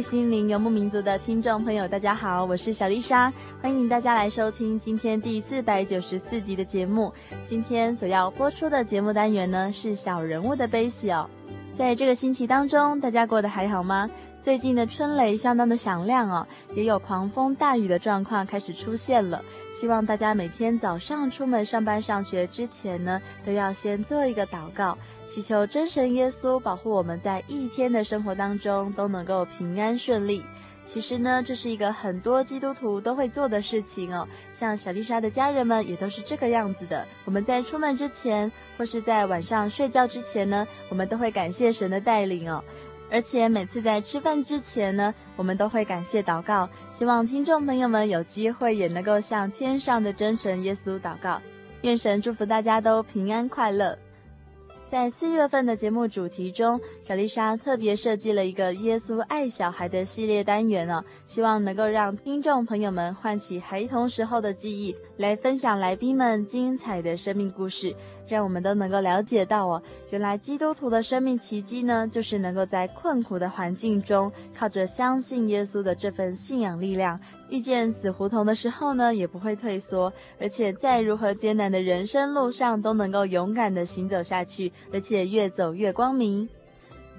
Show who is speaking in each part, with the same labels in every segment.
Speaker 1: 心灵游牧民族的听众朋友，大家好，我是小丽莎，欢迎大家来收听今天第四百九十四集的节目。今天所要播出的节目单元呢，是小人物的悲喜哦。在这个星期当中，大家过得还好吗？最近的春雷相当的响亮哦，也有狂风大雨的状况开始出现了。希望大家每天早上出门上班上学之前呢，都要先做一个祷告，祈求真神耶稣保护我们在一天的生活当中都能够平安顺利。其实呢，这是一个很多基督徒都会做的事情哦。像小丽莎的家人们也都是这个样子的。我们在出门之前，或是在晚上睡觉之前呢，我们都会感谢神的带领哦。而且每次在吃饭之前呢，我们都会感谢祷告，希望听众朋友们有机会也能够向天上的真神耶稣祷告，愿神祝福大家都平安快乐。在四月份的节目主题中，小丽莎特别设计了一个耶稣爱小孩的系列单元哦，希望能够让听众朋友们唤起孩童时候的记忆，来分享来宾们精彩的生命故事。让我们都能够了解到哦，原来基督徒的生命奇迹呢，就是能够在困苦的环境中，靠着相信耶稣的这份信仰力量，遇见死胡同的时候呢，也不会退缩，而且在如何艰难的人生路上，都能够勇敢地行走下去，而且越走越光明。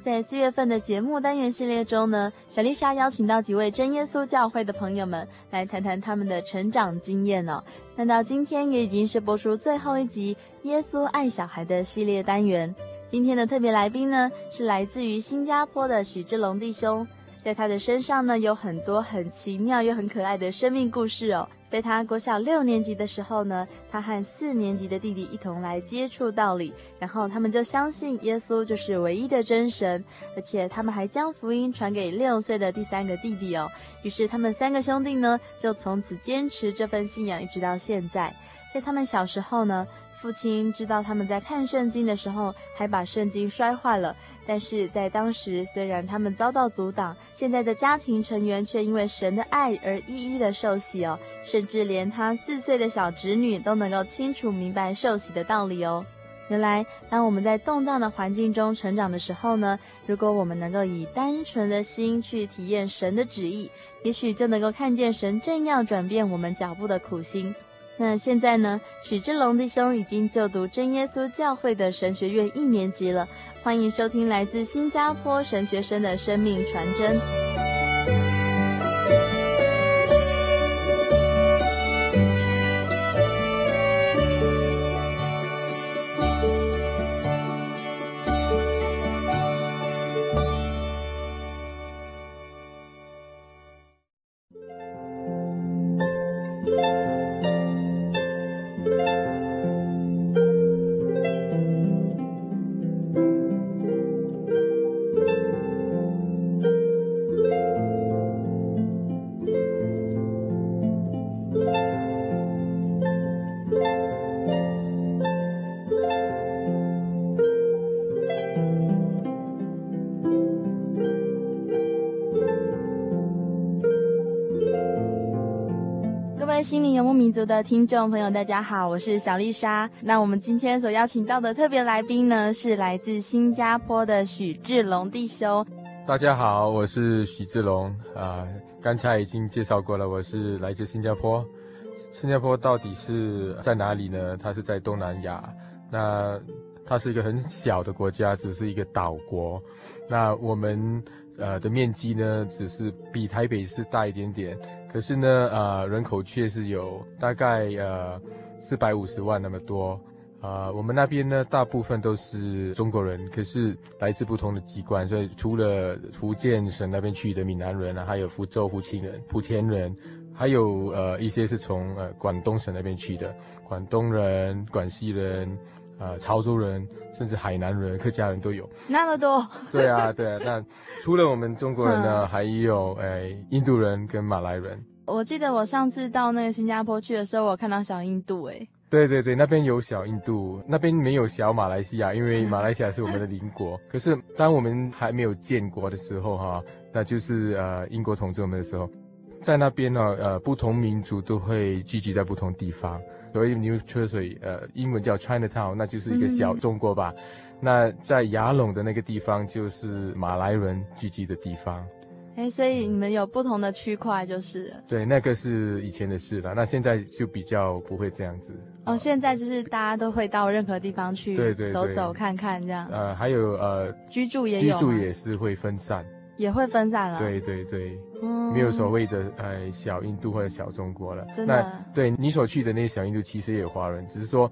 Speaker 1: 在四月份的节目单元系列中呢，小丽莎邀请到几位真耶稣教会的朋友们来谈谈他们的成长经验哦。那到今天也已经是播出最后一集《耶稣爱小孩》的系列单元。今天的特别来宾呢，是来自于新加坡的许志龙弟兄。在他的身上呢，有很多很奇妙又很可爱的生命故事哦。在他国小六年级的时候呢，他和四年级的弟弟一同来接触道理，然后他们就相信耶稣就是唯一的真神，而且他们还将福音传给六岁的第三个弟弟哦。于是他们三个兄弟呢，就从此坚持这份信仰，一直到现在。在他们小时候呢，父亲知道他们在看圣经的时候，还把圣经摔坏了。但是在当时，虽然他们遭到阻挡，现在的家庭成员却因为神的爱而一一的受洗哦，甚至连他四岁的小侄女都能够清楚明白受洗的道理哦。原来，当我们在动荡的环境中成长的时候呢，如果我们能够以单纯的心去体验神的旨意，也许就能够看见神正要转变我们脚步的苦心。那现在呢，许志龙弟兄已经就读真耶稣教会的神学院一年级了。欢迎收听来自新加坡神学生的生命传真。
Speaker 2: 民族的听众朋友，大家好，我是小丽莎。那我们今天所邀请到的特别来宾呢，是来自新加坡的许志龙弟兄。
Speaker 3: 大家好，我是许志龙啊。刚才已经介绍过了，我是来自新加坡。新加坡到底是在哪里呢？它是在东南亚。那它是一个很小的国家，只是一个岛国。那我们呃的面积呢，只是比台北市大一点点。可是呢，呃，人口却是有大概呃四百五十万那么多。啊，我们那边呢，大部分都是中国人，可是来自不同的籍贯，所以除了福建省那边去的闽南人啊，还有福州福清人、莆田人，还有呃一些是从呃广东省那边去的，广东人、广西人，呃潮州人，甚至海南人、客家人都有。
Speaker 2: 那么多？
Speaker 3: 对啊，对啊。那除了我们中国人呢，嗯、还有诶印度人跟马来人。
Speaker 2: 我记得我上次到那个新加坡去的时候，我看到小印度诶。
Speaker 3: 对对对，那边有小印度，那边没有小马来西亚，因为马来西亚是我们的邻国。可是当我们还没有建国的时候，哈，那就是呃英国统治我们的时候，在那边呢，呃不同民族都会聚集在不同地方。所以 New Jersey，呃英文叫 Chinatown，那就是一个小中国吧。嗯、那在亚龙的那个地方，就是马来人聚集的地方。
Speaker 2: 哎，所以你们有不同的区块，就是
Speaker 3: 对，那个是以前的事了。那现在就比较不会这样子。
Speaker 2: 哦，现在就是大家都会到任何地方去，
Speaker 3: 对对，
Speaker 2: 走走看看这样。
Speaker 3: 呃，还有呃，
Speaker 2: 居住也有，
Speaker 3: 居住也是会分散。
Speaker 2: 也会分散了，
Speaker 3: 对对对，嗯，没有所谓的呃小印度或者小中国了。
Speaker 2: 真的，
Speaker 3: 那对你所去的那些小印度，其实也有华人，只是说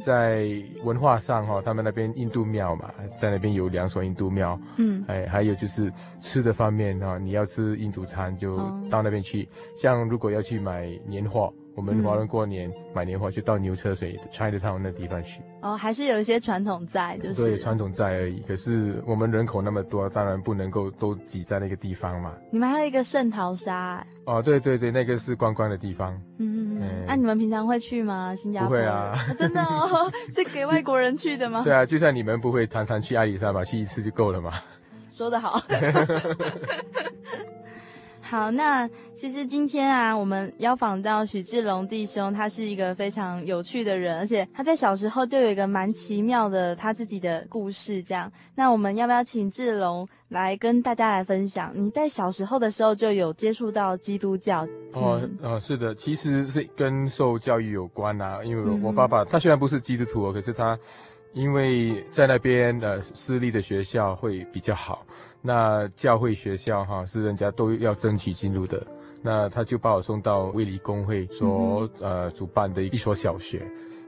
Speaker 3: 在文化上哈，他们那边印度庙嘛，在那边有两所印度庙，嗯，哎，还有就是吃的方面哈，你要吃印度餐就到那边去。像如果要去买年货。我们华人过年买年货就到牛车水 Chinatown 那地方去。
Speaker 2: 哦，还是有一些传统在，就是
Speaker 3: 对传统在而已。可是我们人口那么多，当然不能够都挤在那个地方嘛。
Speaker 2: 你们还有一个圣淘沙。
Speaker 3: 哦，对对对，那个是观光的地方。
Speaker 2: 嗯嗯嗯。那你们平常会去吗？新加坡？
Speaker 3: 不会啊。
Speaker 2: 真的哦，是给外国人去的吗？
Speaker 3: 对啊，就算你们不会常常去阿里山嘛，去一次就够了嘛。
Speaker 2: 说得好。好，那其实今天啊，我们邀访到许志龙弟兄，他是一个非常有趣的人，而且他在小时候就有一个蛮奇妙的他自己的故事。这样，那我们要不要请志龙来跟大家来分享？你在小时候的时候就有接触到基督教？
Speaker 3: 哦，嗯、哦，是的，其实是跟受教育有关啊。因为我爸爸他虽然不是基督徒，可是他因为在那边呃私立的学校会比较好。那教会学校哈是人家都要争取进入的，那他就把我送到卫理公会所、嗯、呃主办的一所小学，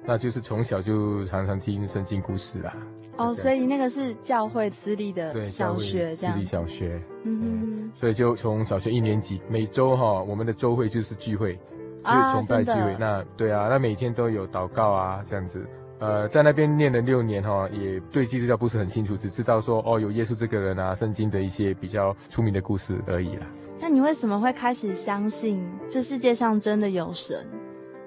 Speaker 3: 那就是从小就常常听圣经故事啦。
Speaker 2: 哦，所以那个是教会私立的小学，这样。
Speaker 3: 私立小学，
Speaker 2: 嗯嗯。
Speaker 3: 所以就从小学一年级，每周哈我们的周会就是聚会，就是崇拜聚会。啊、那对啊，那每天都有祷告啊这样子。呃，在那边念了六年哈，也对基督教不是很清楚，只知道说哦，有耶稣这个人啊，圣经的一些比较出名的故事而已啦。
Speaker 2: 那你为什么会开始相信这世界上真的有神？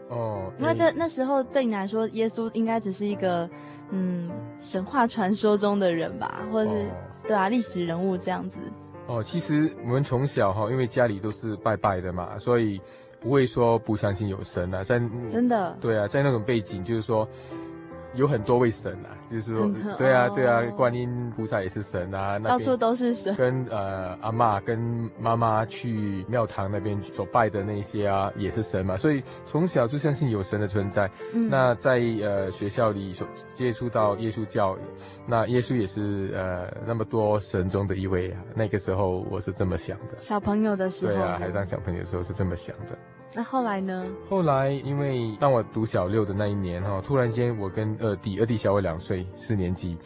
Speaker 3: 哦，
Speaker 2: 因为这那时候对你来说，耶稣应该只是一个嗯神话传说中的人吧，或者是、哦、对啊历史人物这样子。
Speaker 3: 哦，其实我们从小哈，因为家里都是拜拜的嘛，所以不会说不相信有神啊。在
Speaker 2: 真的
Speaker 3: 对啊，在那种背景就是说。有很多位神啊，就是说，对啊，对啊，观音菩萨也是神啊，
Speaker 2: 到处都是神。
Speaker 3: 跟呃阿妈跟妈妈去庙堂那边所拜的那些啊，也是神嘛，所以从小就相信有神的存在。嗯，那在呃学校里所接触到耶稣教，那耶稣也是呃那么多神中的一位啊。那个时候我是这么想的。
Speaker 2: 小朋友的时候。
Speaker 3: 对啊，还当小朋友的时候是这么想的。
Speaker 2: 那后来呢？
Speaker 3: 后来，因为当我读小六的那一年哈，突然间我跟二弟，二弟小我两岁，四年级，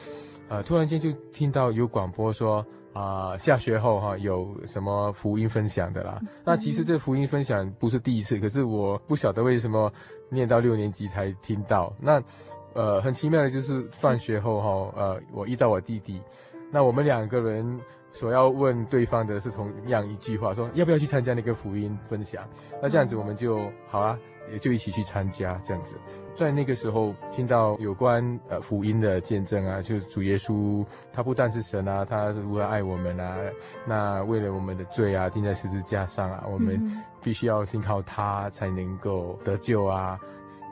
Speaker 3: 呃，突然间就听到有广播说啊、呃，下学后哈有什么福音分享的啦。嗯、那其实这福音分享不是第一次，可是我不晓得为什么念到六年级才听到。那呃，很奇妙的就是放学后哈，呃，我遇到我弟弟，那我们两个人。所要问对方的是同样一句话，说要不要去参加那个福音分享？那这样子我们就好啊，也就一起去参加这样子。在那个时候听到有关呃福音的见证啊，就是主耶稣他不但是神啊，他是如何爱我们啊，那为了我们的罪啊，钉在十字架上啊，我们必须要信靠他才能够得救啊。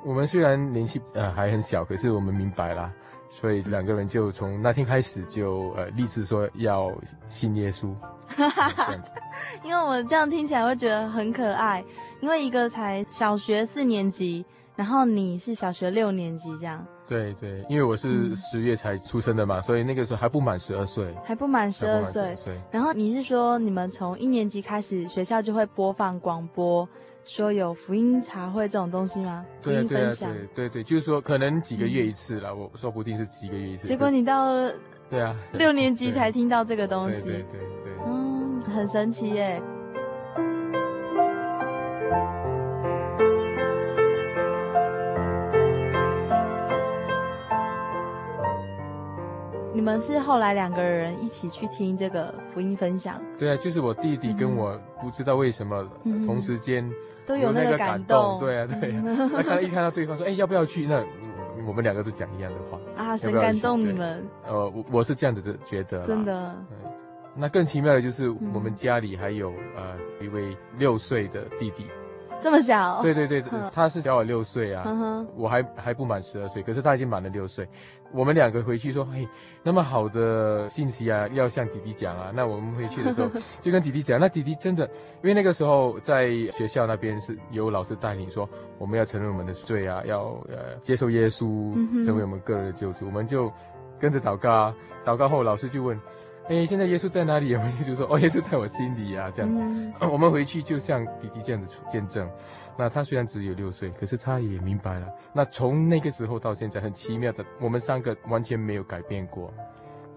Speaker 3: 我们虽然年纪呃还很小，可是我们明白啦，所以两个人就从那天开始就呃立志说要信耶稣。
Speaker 2: 因为我这样听起来会觉得很可爱，因为一个才小学四年级。然后你是小学六年级这样？
Speaker 3: 对对，因为我是十月才出生的嘛，嗯、所以那个时候还不满十二岁，
Speaker 2: 还不满十二岁。然后你是说你们从一年级开始学校就会播放广播，说有福音茶会这种东西吗？
Speaker 3: 对对对对对，就是说可能几个月一次啦，嗯、我说不定是几个月一次。
Speaker 2: 结果你到了
Speaker 3: 对啊
Speaker 2: 六年级才听到这个东西，
Speaker 3: 对对对，对，对，
Speaker 2: 嗯，很神奇耶。们是后来两个人一起去听这个福音分享？
Speaker 3: 对啊，就是我弟弟跟我，不知道为什么同时间
Speaker 2: 都有那个感动。
Speaker 3: 对啊，对啊。那看一看到对方说：“哎，要不要去？”那我们两个都讲一样的话
Speaker 2: 啊，神感动你们。
Speaker 3: 呃，我我是这样子觉得。
Speaker 2: 真的。
Speaker 3: 那更奇妙的就是我们家里还有呃一位六岁的弟弟。
Speaker 2: 这么小？
Speaker 3: 对对对，他是小我六岁啊，我还还不满十二岁，可是他已经满了六岁。我们两个回去说，嘿，那么好的信息啊，要向弟弟讲啊。那我们回去的时候 就跟弟弟讲，那弟弟真的，因为那个时候在学校那边是有老师带领说，我们要承认我们的罪啊，要呃接受耶稣成为我们个人的救主，我们就跟着祷告啊。祷告后，老师就问。哎，现在耶稣在哪里？我们就说，哦，耶稣在我心里啊，这样子。嗯、我们回去就像弟弟这样子见证。那他虽然只有六岁，可是他也明白了。那从那个时候到现在，很奇妙的，我们三个完全没有改变过。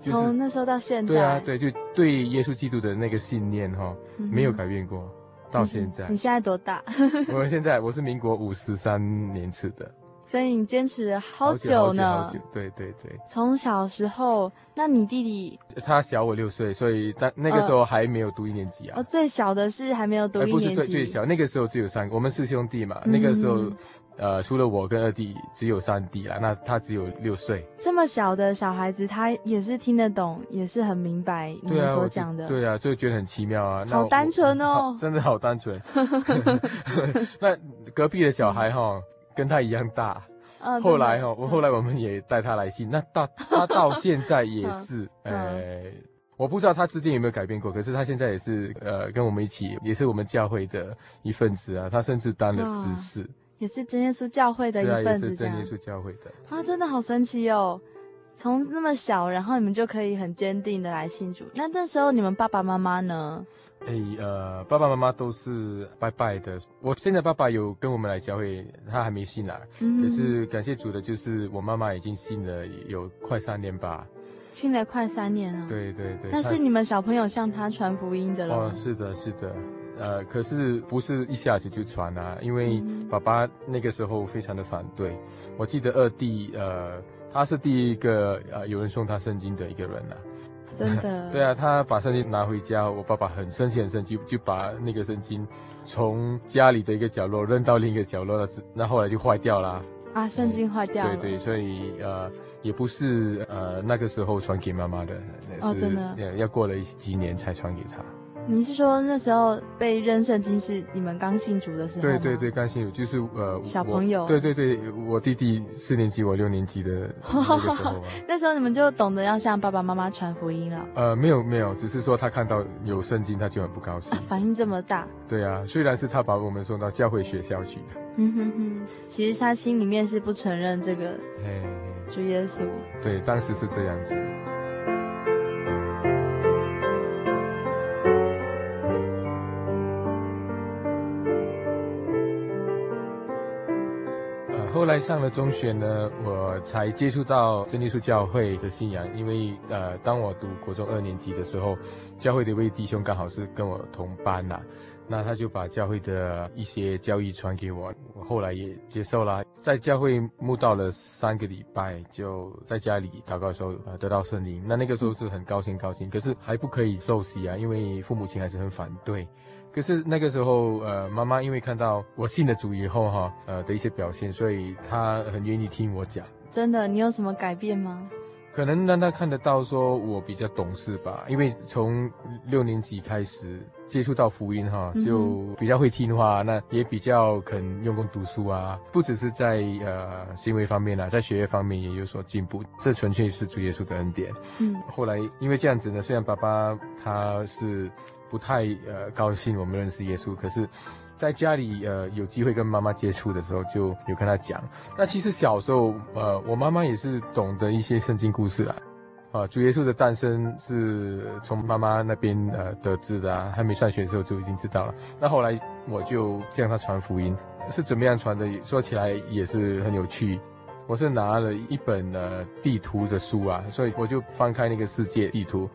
Speaker 2: 从、就是、那时候到现在。
Speaker 3: 对啊，对，就对耶稣基督的那个信念哈、哦，嗯、没有改变过，到现在。
Speaker 2: 你现在多大？
Speaker 3: 我现在我是民国五十三年次的。
Speaker 2: 所以你坚持了好久呢，
Speaker 3: 好久好久，对对对。
Speaker 2: 从小时候，那你弟弟
Speaker 3: 他小我六岁，所以但那个时候还没有读一年级啊。
Speaker 2: 哦，最小的是还没有读一年级。
Speaker 3: 不是最最小，那个时候只有三个，我们四兄弟嘛。嗯、那个时候，呃，除了我跟二弟，只有三弟啦。那他只有六岁。
Speaker 2: 这么小的小孩子，他也是听得懂，也是很明白你们所讲的。
Speaker 3: 对啊，就觉得很奇妙啊。
Speaker 2: 好单纯哦，
Speaker 3: 真的好单纯。那隔壁的小孩哈。跟他一样大，嗯、后来哈，我后来我们也带他来信，那到 他到现在也是，呃、我不知道他之间有没有改变过，可是他现在也是，呃，跟我们一起，也是我们教会的一份子啊，他甚至当了执事，
Speaker 2: 也是真耶稣教会的一份子，
Speaker 3: 是啊，也是真耶稣教会的，
Speaker 2: 啊，真的好神奇哦，从那么小，然后你们就可以很坚定的来信主，那那时候你们爸爸妈妈呢？
Speaker 3: 哎，呃，爸爸妈妈都是拜拜的。我现在爸爸有跟我们来教会，他还没信来。嗯。可是感谢主的，就是我妈妈已经信了有快三年吧。
Speaker 2: 信了快三年了。
Speaker 3: 对对对。
Speaker 2: 但是你们小朋友向他传福音的了。
Speaker 3: 哦，是的，是的。呃，可是不是一下子就传啊，因为爸爸那个时候非常的反对。我记得二弟，呃，他是第一个呃有人送他圣经的一个人啊。
Speaker 2: 真的，
Speaker 3: 对啊，他把圣经拿回家，我爸爸很生气，很生气，就把那个圣经从家里的一个角落扔到另一个角落了，那后来就坏掉了。
Speaker 2: 啊，圣经坏掉了。
Speaker 3: 对对，所以呃，也不是呃那个时候传给妈妈的，
Speaker 2: 哦，真的，
Speaker 3: 要过了几年才传给他。
Speaker 2: 你是说那时候被扔圣经是你们刚信主的时候？
Speaker 3: 对对对，刚信主就是呃
Speaker 2: 小朋友。
Speaker 3: 对对对，我弟弟四年级，我六年级的那个时候啊。
Speaker 2: 那时候你们就懂得要向爸爸妈妈传福音了？
Speaker 3: 呃，没有没有，只是说他看到有圣经，他就很不高兴。
Speaker 2: 反应这么大？
Speaker 3: 对啊，虽然是他把我们送到教会学校去的。
Speaker 2: 嗯哼哼，其实他心里面是不承认这个主耶稣。
Speaker 3: 对，当时是这样子。后来上了中学呢，我才接触到真耶稣教会的信仰。因为呃，当我读国中二年级的时候，教会的一位弟兄刚好是跟我同班呐、那他就把教会的一些教义传给我，我后来也接受了。在教会慕道了三个礼拜，就在家里祷告的时候得到圣灵。那那个时候是很高兴高兴，可是还不可以受洗啊，因为父母亲还是很反对。可是那个时候，呃，妈妈因为看到我信了主以后，哈，呃的一些表现，所以她很愿意听我讲。
Speaker 1: 真的，你有什么改变吗？
Speaker 3: 可能让她看得到，说我比较懂事吧。因为从六年级开始接触到福音，哈，就比较会听话，那也比较肯用功读书啊。不只是在呃行为方面啊，在学业方面也有所进步。这纯粹是主耶稣的恩典。嗯。后来因为这样子呢，虽然爸爸他是。不太呃高兴我们认识耶稣，可是，在家里呃有机会跟妈妈接触的时候，就有跟她讲。那其实小时候呃我妈妈也是懂得一些圣经故事啦，啊主耶稣的诞生是从妈妈那边呃得知的啊，还没上学的时候就已经知道了。那后来我就向他传福音，是怎么样传的？说起来也是很有趣。我是拿了一本呃地图的书啊，所以我就翻开那个世界地图。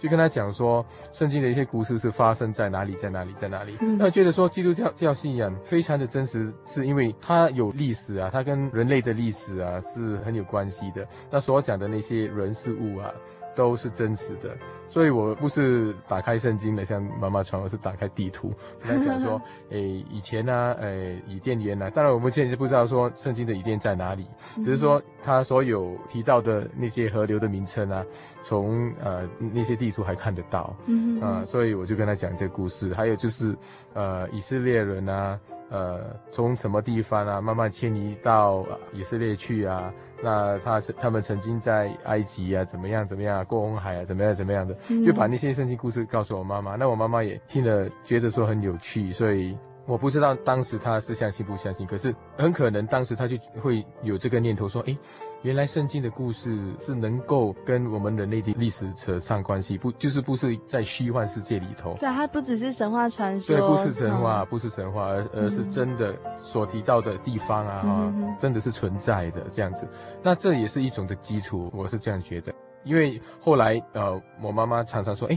Speaker 3: 就跟他讲说，圣经的一些故事是发生在哪里，在哪里，在哪里。那觉得说基督教教信仰非常的真实，是因为它有历史啊，它跟人类的历史啊是很有关系的。那所讲的那些人事物啊。都是真实的，所以我不是打开圣经的，像妈妈传，我是打开地图，跟他讲说，诶，以前呢、啊，诶，伊甸园呢，当然我们现在就不知道说 圣经的伊甸在哪里，只是说他所有提到的那些河流的名称啊，从呃那些地图还看得到，啊、呃，所以我就跟他讲这个故事，还有就是，呃，以色列人啊。呃，从什么地方啊，慢慢迁移到以色列去啊？那他他们曾经在埃及啊，怎么样怎么样，过红海啊，怎么样怎么样的，就把那些圣经故事告诉我妈妈。那我妈妈也听了，觉得说很有趣，所以。我不知道当时他是相信不相信，可是很可能当时他就会有这个念头说：“诶，原来圣经的故事是能够跟我们人类的历史扯上关系，不就是不是在虚幻世界里头？
Speaker 1: 对，它不只是神话传说，
Speaker 3: 对，不是神话，不是神话，而而是真的所提到的地方啊，哈，真的是存在的这样子。那这也是一种的基础，我是这样觉得。因为后来呃，我妈妈常常说：“诶。”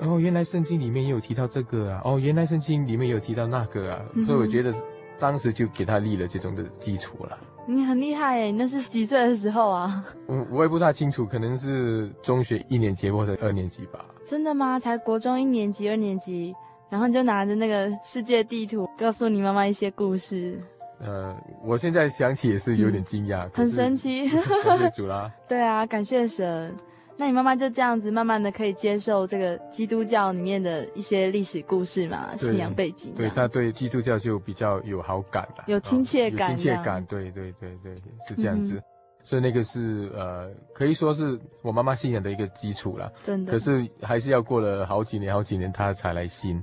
Speaker 3: 哦，原来圣经里面也有提到这个啊！哦，原来圣经里面也有提到那个啊！嗯、所以我觉得当时就给他立了这种的基础了。
Speaker 1: 你很厉害诶，那是几岁的时候啊？
Speaker 3: 我我也不太清楚，可能是中学一年级或者二年级吧。
Speaker 1: 真的吗？才国中一年级、二年级，然后你就拿着那个世界地图，告诉你妈妈一些故事。
Speaker 3: 呃，我现在想起也是有点惊讶，嗯、
Speaker 1: 很神奇。
Speaker 3: 感谢主啦！
Speaker 1: 对啊，感谢神。那你妈妈就这样子慢慢的可以接受这个基督教里面的一些历史故事嘛，信仰背景。
Speaker 3: 对，她对基督教就比较有好感了，
Speaker 1: 有亲切感，
Speaker 3: 哦，有亲切感。对对对对，是这样子。嗯、所以那个是呃，可以说是我妈妈信仰的一个基础啦。真的。可是还是要过了好几年好几年她才来信，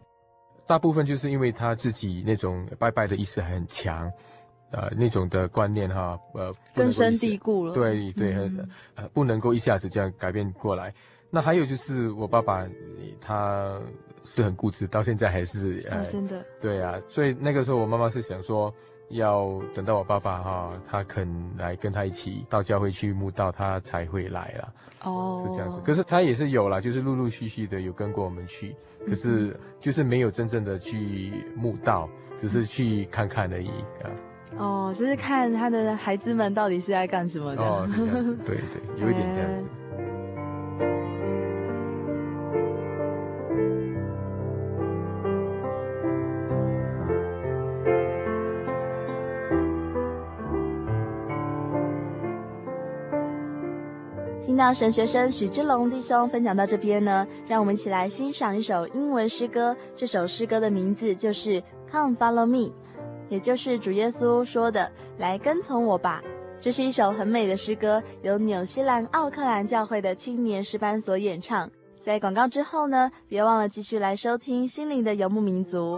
Speaker 3: 大部分就是因为她自己那种拜拜的意识还很强。呃，那种的观念哈，呃，
Speaker 1: 根深蒂固了。
Speaker 3: 对对，嗯、呃，不能够一下子这样改变过来。那还有就是我爸爸，他是很固执，到现在还是呃，
Speaker 1: 哦、真的。
Speaker 3: 对啊，所以那个时候我妈妈是想说，要等到我爸爸哈，他肯来跟他一起到教会去慕道，他才会来啦。哦，是这样子。可是他也是有啦，就是陆陆续续的有跟过我们去，可是就是没有真正的去慕道，只是去看看而已啊。
Speaker 1: 哦，就是看他的孩子们到底是在干什么的。
Speaker 3: 哦，是这样子，对对，有一点这样子。
Speaker 1: 听到神学生许志龙弟兄分享到这边呢，让我们一起来欣赏一首英文诗歌。这首诗歌的名字就是《Come Follow Me》。也就是主耶稣说的“来跟从我吧”，这是一首很美的诗歌，由纽西兰奥克兰教会的青年诗班所演唱。在广告之后呢，别忘了继续来收听心灵的游牧民族。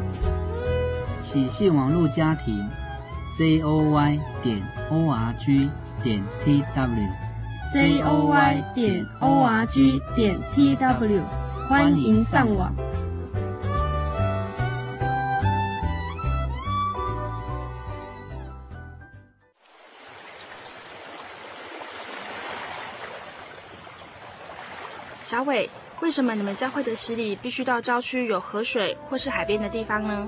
Speaker 4: 喜信网络家庭。z o y 点 o r g 点 t w z
Speaker 5: o y 点 o r g 点 t w，欢迎上网。
Speaker 6: 小伟，为什么你们教会的洗礼必须到郊区有河水或是海边的地方呢？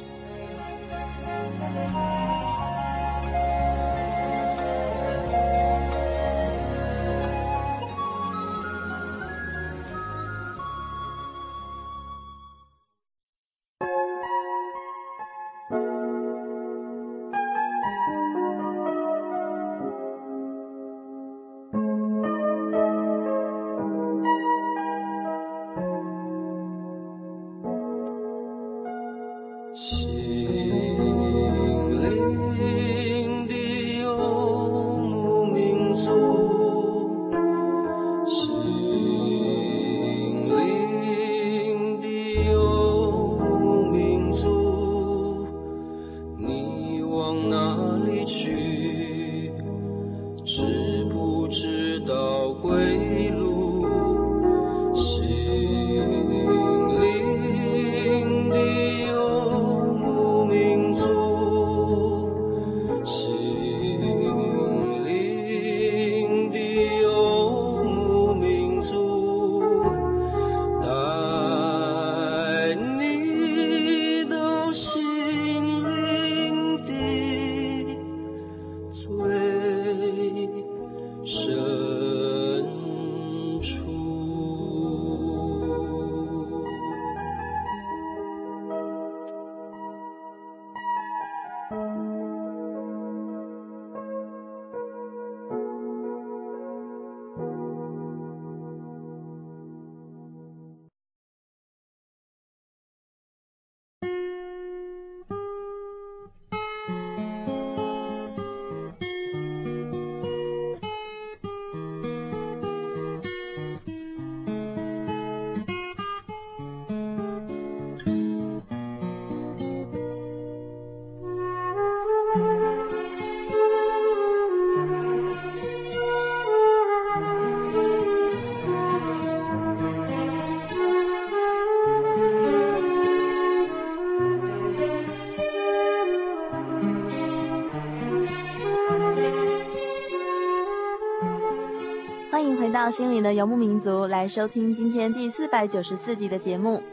Speaker 1: 心灵的游牧民族，来收听今天第四百九十四集的节目。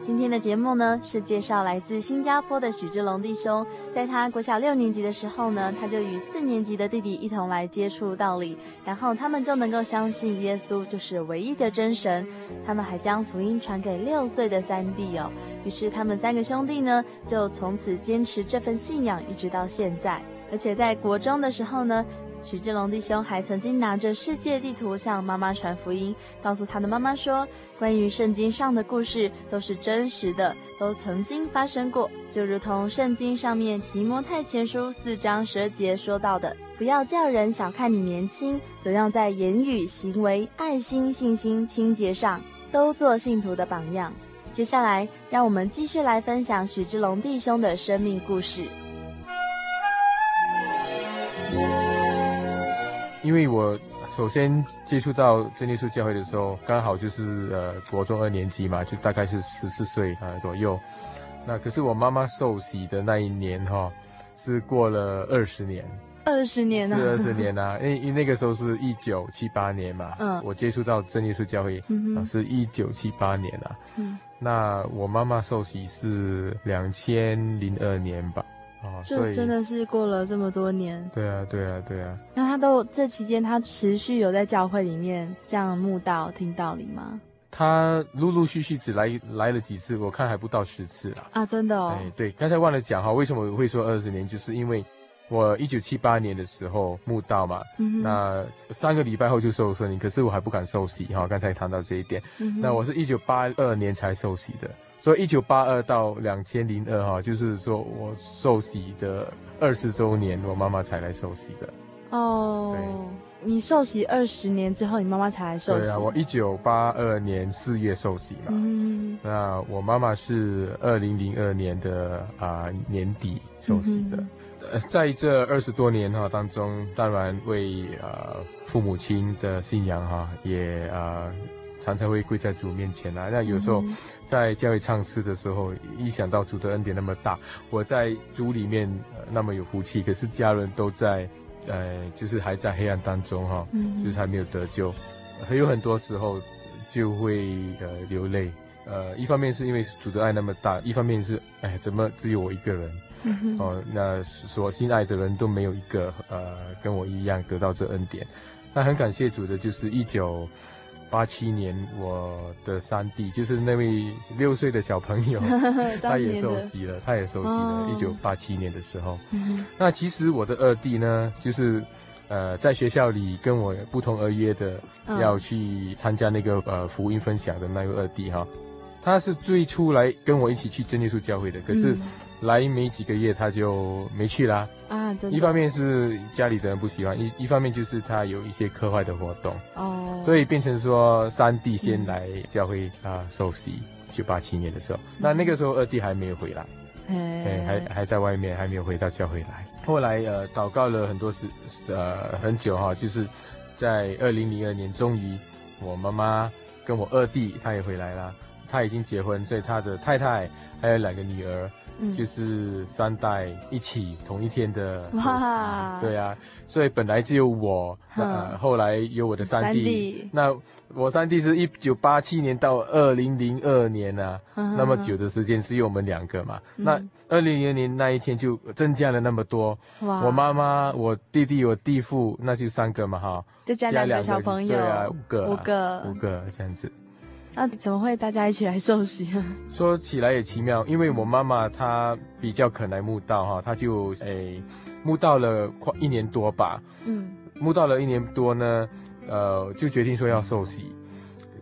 Speaker 1: 今天的节目呢，是介绍来自新加坡的许志龙弟兄。在他国小六年级的时候呢，他就与四年级的弟弟一同来接触道理，然后他们就能够相信耶稣就是唯一的真神。他们还将福音传给六岁的三弟哦。于是他们三个兄弟呢，就从此坚持这份信仰，一直到现在。而且在国中的时候呢，许志龙弟兄还曾经拿着世界地图向妈妈传福音，告诉他的妈妈说，关于圣经上的故事都是真实的，都曾经发生过，就如同圣经上面提摩太前书四章十二节说到的，不要叫人小看你年轻，怎样在言语、行为、爱心、信心、清洁上，都做信徒的榜样。接下来，让我们继续来分享许志龙弟兄的生命故事。
Speaker 3: 因为我首先接触到真耶稣教会的时候，刚好就是呃国中二年级嘛，就大概是十四岁啊、呃、左右。那可是我妈妈受洗的那一年哈、哦，是过了二十年，
Speaker 1: 二十年啊，
Speaker 3: 是二十年啊，因为因为那个时候是一九七八年嘛，嗯，我接触到真耶稣教会，嗯、呃、是一九七八年啊，嗯，那我妈妈受洗是两千零二年吧。哦，
Speaker 1: 就真的是过了这么多年。
Speaker 3: 对啊，对啊，对啊。
Speaker 1: 那他都这期间，他持续有在教会里面这样慕道、听道理吗？
Speaker 3: 他陆陆续续只来来了几次，我看还不到十次啦。
Speaker 1: 啊，真的哦。
Speaker 3: 哎，对，刚才忘了讲哈，为什么我会说二十年？就是因为我一九七八年的时候慕道嘛，嗯、那三个礼拜后就受圣灵，可是我还不敢受洗哈。刚才谈到这一点，嗯、那我是一九八二年才受洗的。所以一九八二到两千零二哈，就是说我受洗的二十周年，我妈妈才来受洗的。
Speaker 1: 哦，你受洗二十年之后，你妈妈才来受洗。
Speaker 3: 对啊，我一九八二年四月受洗嘛。嗯。那我妈妈是二零零二年的啊、呃、年底受洗的。呃、嗯，在这二十多年哈当中，当然为呃父母亲的信仰哈也啊。呃常常会跪在主面前啊，那有时候在教会唱诗的时候，一想到主的恩典那么大，我在主里面、呃、那么有福气，可是家人都在，呃，就是还在黑暗当中哈、就是还没有得救，还有很多时候就会呃流泪，呃，一方面是因为主的爱那么大，一方面是哎，怎么只有我一个人？嗯、哦，那所心爱的人都没有一个呃跟我一样得到这恩典，那很感谢主的，就是一九。八七年，我的三弟就是那位六岁的小朋友，他也受洗了，他也受洗了。一九八七年的时候，嗯，那其实我的二弟呢，就是呃，在学校里跟我不同而约的，要去参加那个呃福音分享的那位二弟哈，他是最初来跟我一起去真耶稣教会的，可是。来没几个月他就没去啦。啊！真的，一方面是家里的人不喜欢，一一方面就是他有一些课外的活动。哦，所以变成说三弟先来教会啊受洗，一九八七年的时候，那那个时候二弟还没有回来，哎，还还在外面，还没有回到教会来。后来呃祷告了很多时呃很久哈，就是在二零零二年，终于我妈妈跟我二弟他也回来了，他已经结婚，所以他的太太还有两个女儿。就是三代一起同一天的哇，对啊，所以本来只有我，呃，后来有我的三弟，那我三弟是一九八七年到二零零二年啊，那么久的时间是有我们两个嘛，嗯、那二零零二年那一天就增加了那么多，哇，我妈妈、我弟弟、我弟父，那就三个嘛哈，
Speaker 1: 再加两个小朋友，
Speaker 3: 对啊，五个、啊，
Speaker 1: 五个，
Speaker 3: 五个这样子。
Speaker 1: 那、啊、怎么会大家一起来受洗啊？
Speaker 3: 说起来也奇妙，因为我妈妈她比较肯来慕道哈，她就诶慕道了快一年多吧。嗯，慕道了一年多呢，呃，就决定说要受洗。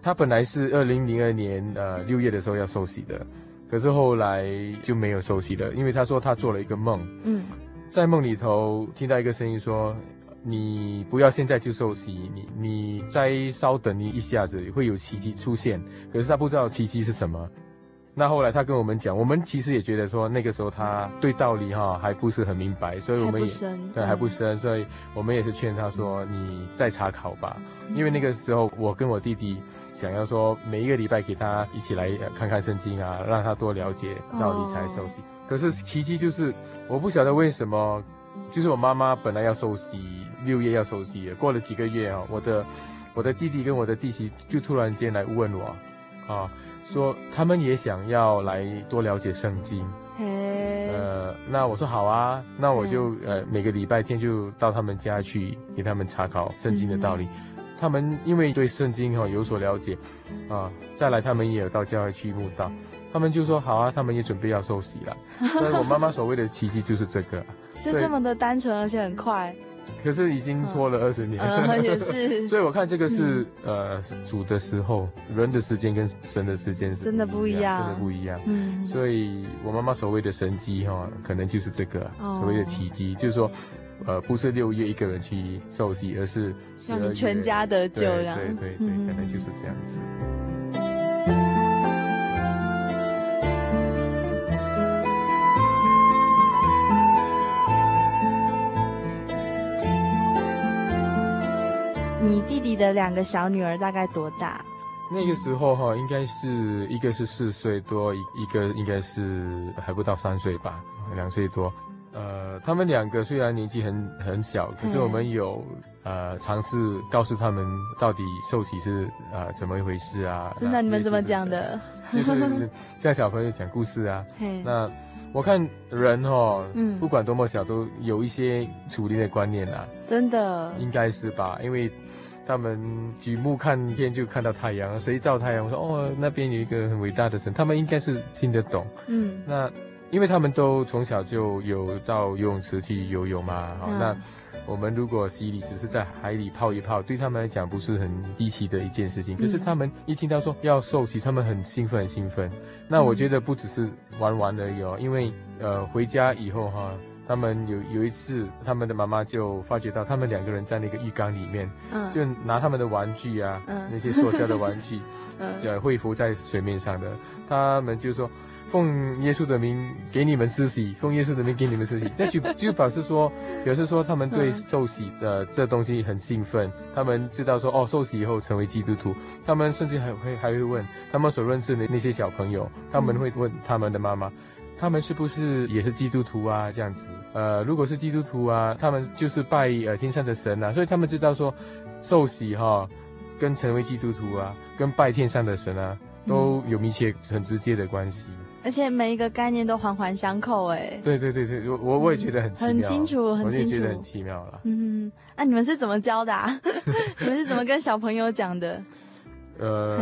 Speaker 3: 她本来是二零零二年呃六月的时候要受洗的，可是后来就没有受洗了，因为她说她做了一个梦。嗯，在梦里头听到一个声音说。你不要现在就受洗，你你再稍等你一下子会有奇迹出现，可是他不知道奇迹是什么。那后来他跟我们讲，我们其实也觉得说那个时候他对道理哈还不是很明白，所以我们也对还不深，所以我们也是劝他说你再查考吧，因为那个时候我跟我弟弟想要说每一个礼拜给他一起来看看圣经啊，让他多了解道理才受洗。可是奇迹就是我不晓得为什么。就是我妈妈本来要受洗，六月要受洗，过了几个月啊，我的我的弟弟跟我的弟媳就突然间来问我，啊，说他们也想要来多了解圣经。
Speaker 1: 嘿，
Speaker 3: 呃，那我说好啊，那我就呃每个礼拜天就到他们家去给他们查考圣经的道理。嗯、他们因为对圣经哈、哦、有所了解，啊，再来他们也有到教会去慕道，他们就说好啊，他们也准备要受洗了。所以我妈妈所谓的奇迹就是这个，
Speaker 1: 就这么的单纯而且很快。
Speaker 3: 可是已经拖了二十年，
Speaker 1: 嗯，也是。
Speaker 3: 所以我看这个是呃主的时候，人的时间跟神的时间是
Speaker 1: 真的不一样，
Speaker 3: 真的不一样。嗯，所以我妈妈所谓的神机哈，可能就是这个所谓的奇迹，就是说，呃，不是六月一个人去受洗，而是
Speaker 1: 让你全家得救，这样。
Speaker 3: 对对对，可能就是这样子。
Speaker 1: 你的两个小女儿大概多大？
Speaker 3: 那个时候哈，应该是一个是四岁多，一一个应该是还不到三岁吧，两岁多。呃，他们两个虽然年纪很很小，可是我们有呃尝试告诉他们到底受洗是啊、呃、怎么一回事啊。
Speaker 1: 真的，你们怎么讲的？
Speaker 3: 就是 像小朋友讲故事啊。那我看人哈，嗯，不管多么小，都有一些处理的观念啊。
Speaker 1: 真的，
Speaker 3: 应该是吧？因为。他们举目看天就看到太阳，谁照太阳？我说哦，那边有一个很伟大的神，他们应该是听得懂。嗯，那因为他们都从小就有到游泳池去游泳嘛，好，嗯，那我们如果洗礼只是在海里泡一泡，对他们来讲不是很低奇的一件事情。可是他们一听到说要受洗，他们很兴奋，很兴奋。那我觉得不只是玩玩而已哦，因为呃回家以后哈。他们有有一次，他们的妈妈就发觉到他们两个人在那个浴缸里面，嗯，就拿他们的玩具啊，嗯，那些塑胶的玩具，嗯，呃，会浮在水面上的。他们就说：“奉耶稣的名给你们施洗，奉耶稣的名给你们施洗。”那就 就表示说，表示说他们对受洗的这东西很兴奋。他们知道说，哦，受洗以后成为基督徒。他们甚至还会还会问他们所认识的那些小朋友，他们会问他们的妈妈。他们是不是也是基督徒啊？这样子，呃，如果是基督徒啊，他们就是拜呃天上的神啊，所以他们知道说，受洗哈，跟成为基督徒啊，跟拜天上的神啊，都有密切很直接的关系。
Speaker 1: 而且每一个概念都环环相扣，哎。
Speaker 3: 对对对对，我我我也觉得很奇妙，
Speaker 1: 很清楚，很清楚，
Speaker 3: 我也觉得很奇妙了。
Speaker 1: 嗯，那、啊、你们是怎么教的？啊？你们是怎么跟小朋友讲的？
Speaker 3: 呃，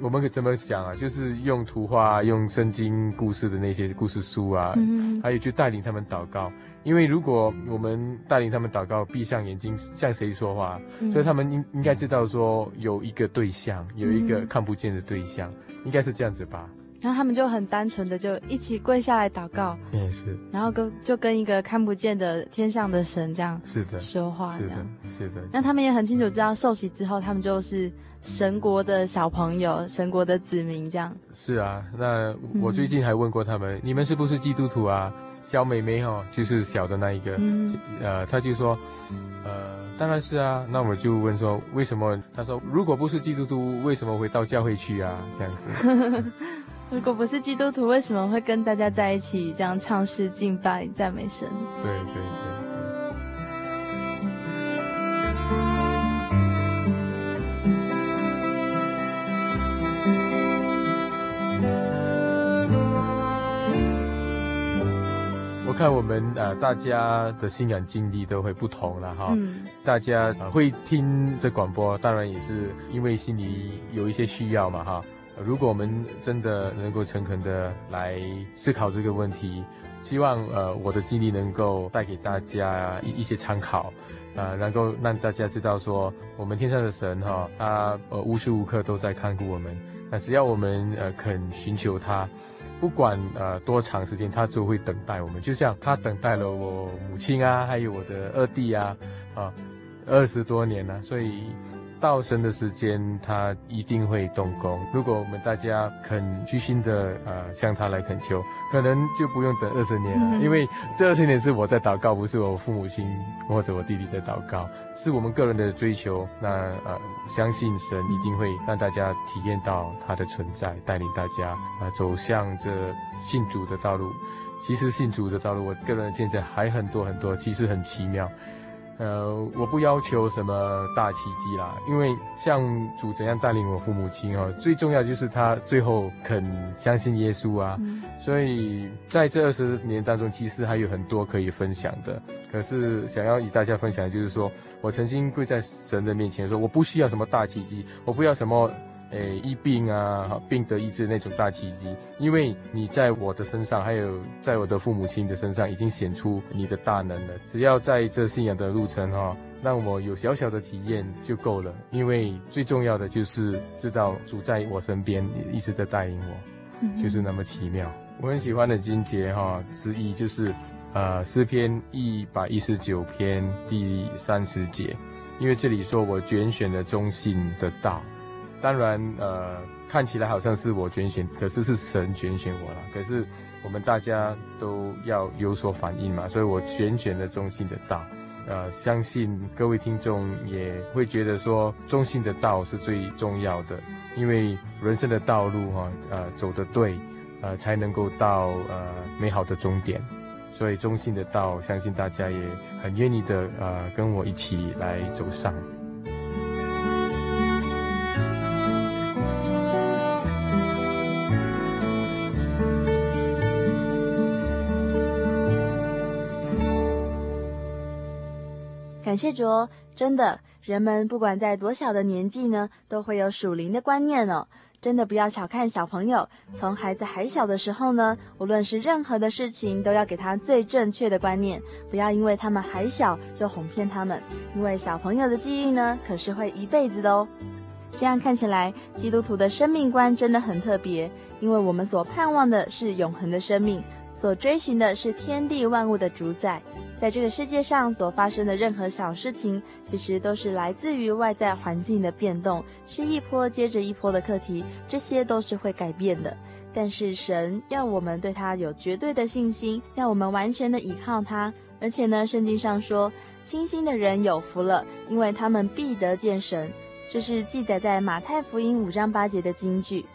Speaker 3: 我们可怎么讲啊？就是用图画、用圣经故事的那些故事书啊，嗯、还有去带领他们祷告。因为如果我们带领他们祷告，闭上眼睛向谁说话？嗯、所以他们应应该知道说有一个对象，有一个看不见的对象，嗯、应该是这样子吧。
Speaker 1: 然后他们就很单纯的就一起跪下来祷告，
Speaker 3: 也是。
Speaker 1: 然后跟就跟一个看不见的天上的神这样是的说话，
Speaker 3: 是的，是的。
Speaker 1: 那他们也很清楚知道受洗之后，他们就是。神国的小朋友，神国的子民，这样
Speaker 3: 是啊。那我最近还问过他们，嗯、你们是不是基督徒啊？小妹妹哈，就是小的那一个，嗯、呃，他就说，呃，当然是啊。那我就问说，为什么？他说，如果不是基督徒，为什么会到教会去啊？这样子。
Speaker 1: 如果不是基督徒，为什么会跟大家在一起这样唱诗敬拜赞美神？
Speaker 3: 对对对。看我们呃，大家的信仰经历都会不同了哈。嗯、大家、呃、会听这广播，当然也是因为心里有一些需要嘛哈。如果我们真的能够诚恳的来思考这个问题，希望呃我的经历能够带给大家一一些参考，啊、呃，能够让大家知道说，我们天上的神哈，他呃无时无刻都在看顾我们。那只要我们呃肯寻求他。不管呃多长时间，他就会等待我们，就像他等待了我母亲啊，还有我的二弟啊，啊，二十多年了，所以。到神的时间，他一定会动工。如果我们大家肯居心的呃向他来恳求，可能就不用等二十年了，嗯、因为这二十年是我在祷告，不是我父母亲或者我弟弟在祷告，是我们个人的追求。那呃，相信神一定会让大家体验到他的存在，带领大家啊、呃、走向这信主的道路。其实信主的道路，我个人的见证还很多很多，其实很奇妙。呃，我不要求什么大奇迹啦，因为像主怎样带领我父母亲哦，最重要就是他最后肯相信耶稣啊。嗯、所以在这二十年当中，其实还有很多可以分享的。可是想要与大家分享，就是说我曾经跪在神的面前说，我不需要什么大奇迹，我不要什么。诶，医病啊，病得医治那种大奇迹，因为你在我的身上，还有在我的父母亲的身上，已经显出你的大能了。只要在这信仰的路程哈、哦，让我有小小的体验就够了。因为最重要的就是知道主在我身边，一直在带领我，就是那么奇妙。我很喜欢的经节哈之一就是，呃，诗篇一百一十九篇第三十节，因为这里说我拣选了忠信的道。当然，呃，看起来好像是我拣选，可是是神拣选我了。可是我们大家都要有所反应嘛，所以我拣选了忠信的道。呃，相信各位听众也会觉得说，忠信的道是最重要的，因为人生的道路哈、呃，走得对，呃，才能够到呃美好的终点。所以忠信的道，相信大家也很愿意的，呃，跟我一起来走上。
Speaker 1: 谢主，真的，人们不管在多小的年纪呢，都会有属灵的观念哦。真的不要小看小朋友，从孩子还小的时候呢，无论是任何的事情，都要给他最正确的观念，不要因为他们还小就哄骗他们，因为小朋友的记忆呢，可是会一辈子的哦。这样看起来，基督徒的生命观真的很特别，因为我们所盼望的是永恒的生命，所追寻的是天地万物的主宰。在这个世界上所发生的任何小事情，其实都是来自于外在环境的变动，是一波接着一波的课题，这些都是会改变的。但是神要我们对他有绝对的信心，要我们完全的依靠他。而且呢，圣经上说，清心的人有福了，因为他们必得见神。这是记载在马太福音五章八节的金句。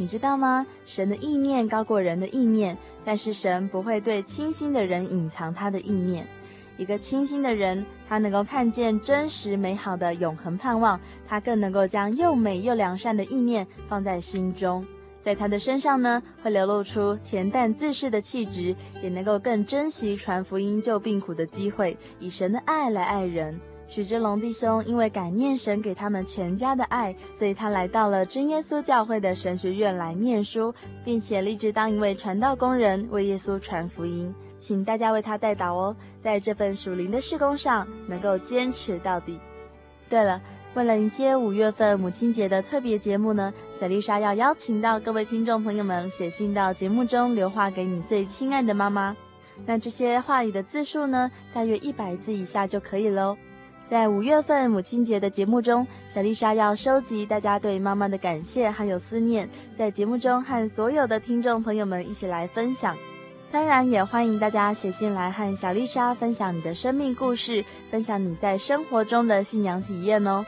Speaker 1: 你知道吗？神的意念高过人的意念，但是神不会对清心的人隐藏他的意念。一个清心的人，他能够看见真实美好的永恒盼望，他更能够将又美又良善的意念放在心中，在他的身上呢，会流露出恬淡自适的气质，也能够更珍惜传福音救病苦的机会，以神的爱来爱人。许志龙弟兄因为感念神给他们全家的爱，所以他来到了真耶稣教会的神学院来念书，并且立志当一位传道工人，为耶稣传福音。请大家为他代祷哦，在这份属灵的事工上能够坚持到底。对了，为了迎接五月份母亲节的特别节目呢，小丽莎要邀请到各位听众朋友们写信到节目中留话给你最亲爱的妈妈。那这些话语的字数呢，大约一百字以下就可以喽。在五月份母亲节的节目中，小丽莎要收集大家对妈妈的感谢还有思念，在节目中和所有的听众朋友们一起来分享。当然，也欢迎大家写信来和小丽莎分享你的生命故事，分享你在生活中的信仰体验哦。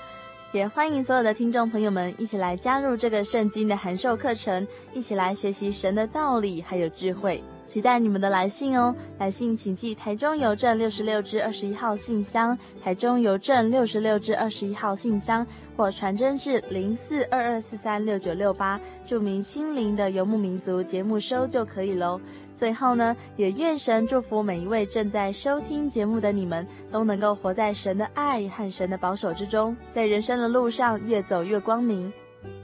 Speaker 1: 也欢迎所有的听众朋友们一起来加入这个圣经的函授课程，一起来学习神的道理还有智慧。期待你们的来信哦！来信请寄台中邮政六十六至二十一号信箱，台中邮政六十六至二十一号信箱，或传真至零四二二四三六九六八，注明心灵的游牧民族节目收就可以喽。最后呢，也愿神祝福每一位正在收听节目的你们，都能够活在神的爱和神的保守之中，在人生的路上越走越光明。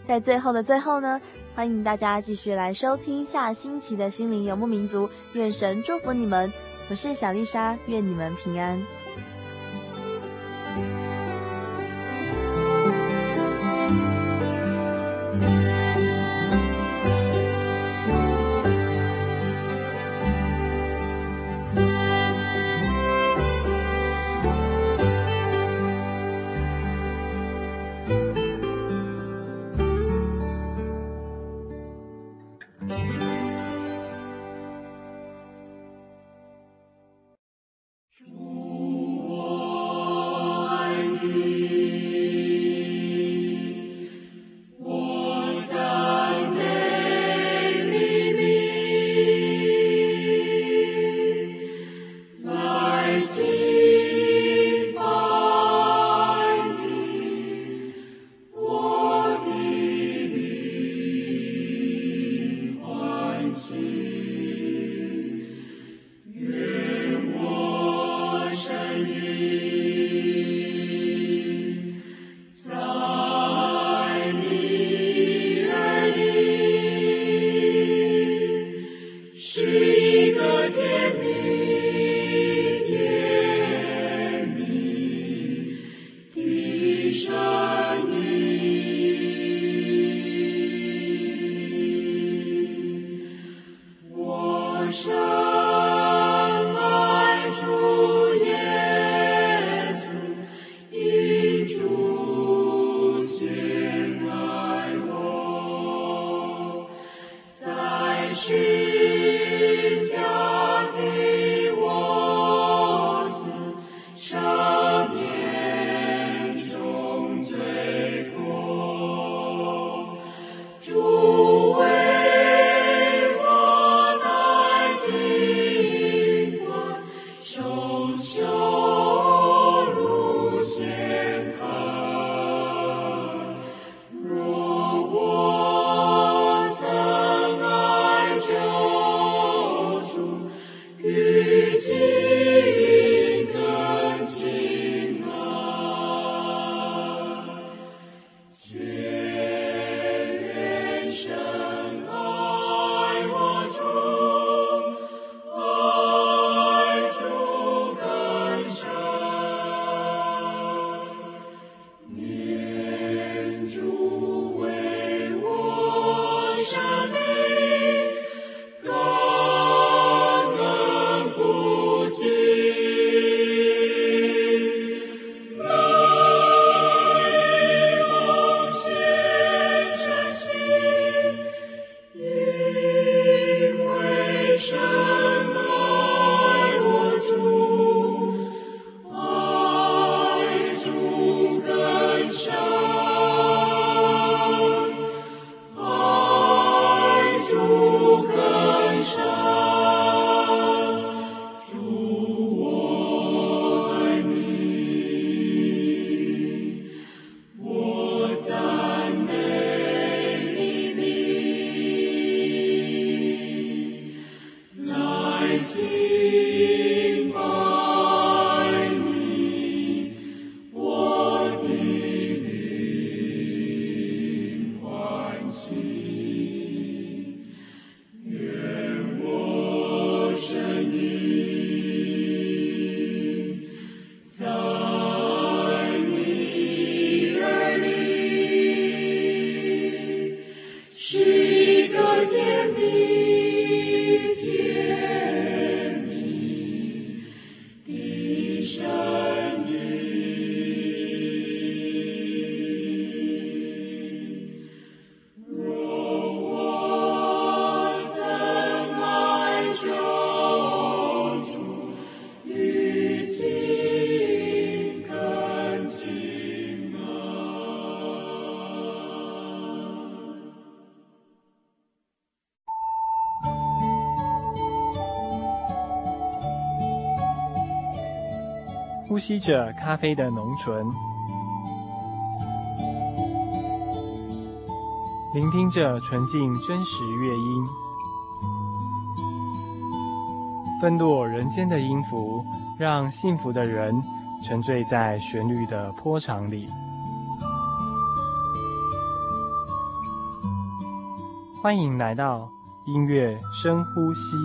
Speaker 1: 在最后的最后呢，欢迎大家继续来收听下星期的心灵游牧民族，愿神祝福你们。我是小丽莎，愿你们平安。
Speaker 7: 呼吸着咖啡的浓醇，聆听着纯净真实乐音，纷落人间的音符，让幸福的人沉醉在旋律的波长里。欢迎来到音乐深呼吸。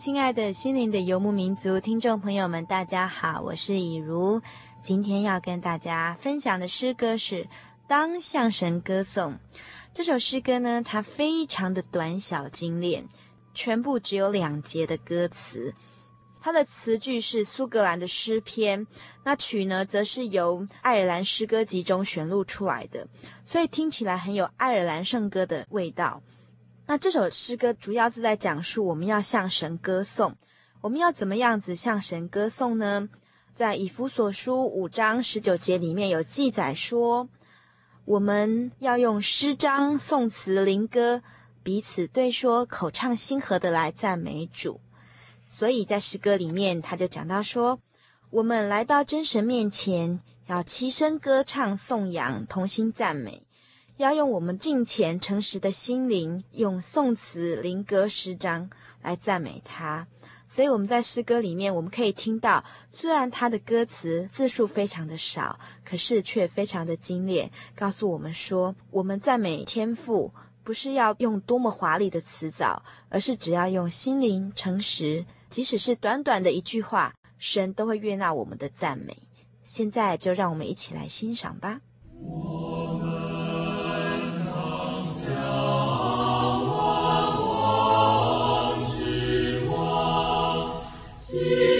Speaker 8: 亲爱的心灵的游牧民族听众朋友们，大家好，我是以如。今天要跟大家分享的诗歌是《当向神歌颂》。这首诗歌呢，它非常的短小精炼，全部只有两节的歌词。它的词句是苏格兰的诗篇，那曲呢，则是由爱尔兰诗歌集中选录出来的，所以听起来很有爱尔兰圣歌的味道。那这首诗歌主要是在讲述我们要向神歌颂，我们要怎么样子向神歌颂呢？在以弗所书五章十九节里面有记载说，我们要用诗章、颂词、灵歌彼此对说，口唱心和的来赞美主。所以在诗歌里面，他就讲到说，我们来到真神面前，要齐声歌唱、颂扬、同心赞美。要用我们敬虔诚实的心灵，用颂词、灵歌、诗章来赞美他。所以我们在诗歌里面，我们可以听到，虽然他的歌词字数非常的少，可是却非常的精炼，告诉我们说，我们赞美天父，不是要用多么华丽的词藻，而是只要用心灵诚实，即使是短短的一句话，神都会悦纳我们的赞美。现在就让我们一起来欣赏吧。Amen.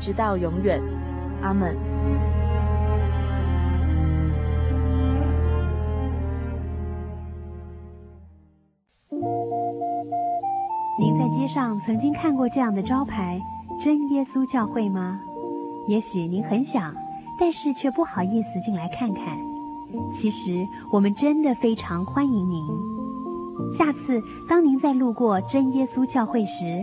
Speaker 8: 直到永远，阿门。
Speaker 9: 您在街上曾经看过这样的招牌“真耶稣教会”吗？也许您很想，但是却不好意思进来看看。其实我们真的非常欢迎您。下次当您再路过真耶稣教会时，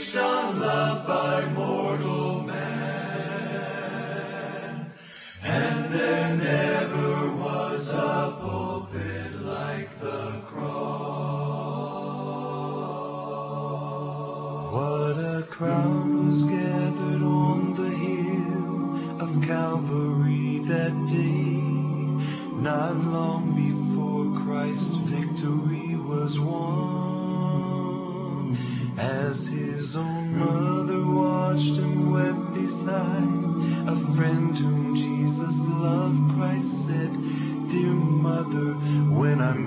Speaker 10: preached on love by mortal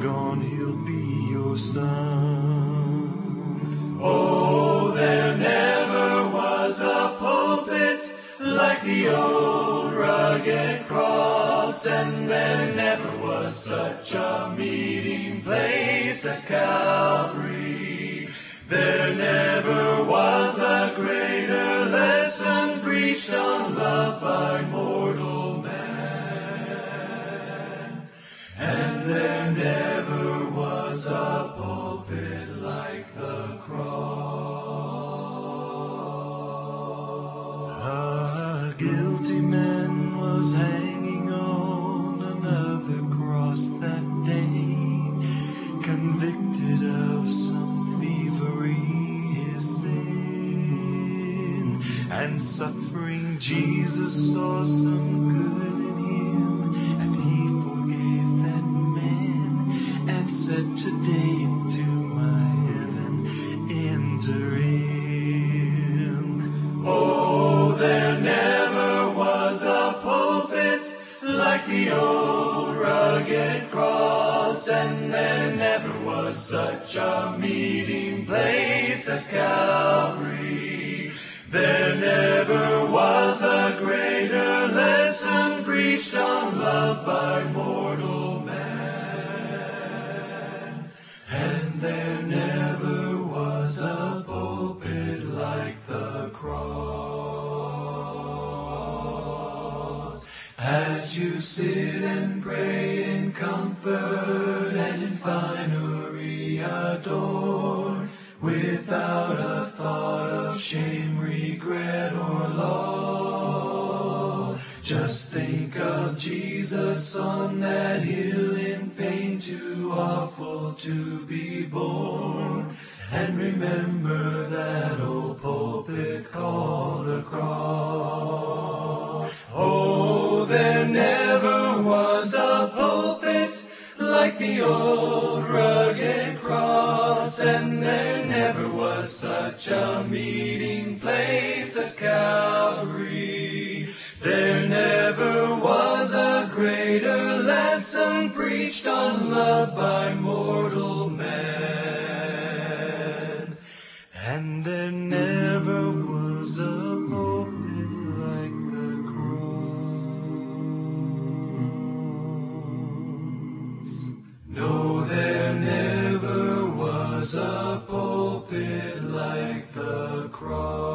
Speaker 10: gone, he'll be your son. there never was a pulpit like the cross. A guilty man was hanging on another cross that day, convicted of some thievery, sin, and suffering Jesus saw some good. like the old rugged cross, and there never was such a meeting place as Calvary. There never was a
Speaker 11: greater lesson preached on love by mortal.
Speaker 10: To you sit and pray in comfort and in finery adorned, without a thought of shame, regret, or loss, just think of Jesus' on that hill in pain too awful to be born, and remember that old pulpit called the cross. old rugged cross, and there never was such a meeting place as Calvary. There never was a greater lesson preached on love by mortal man. And there never cross.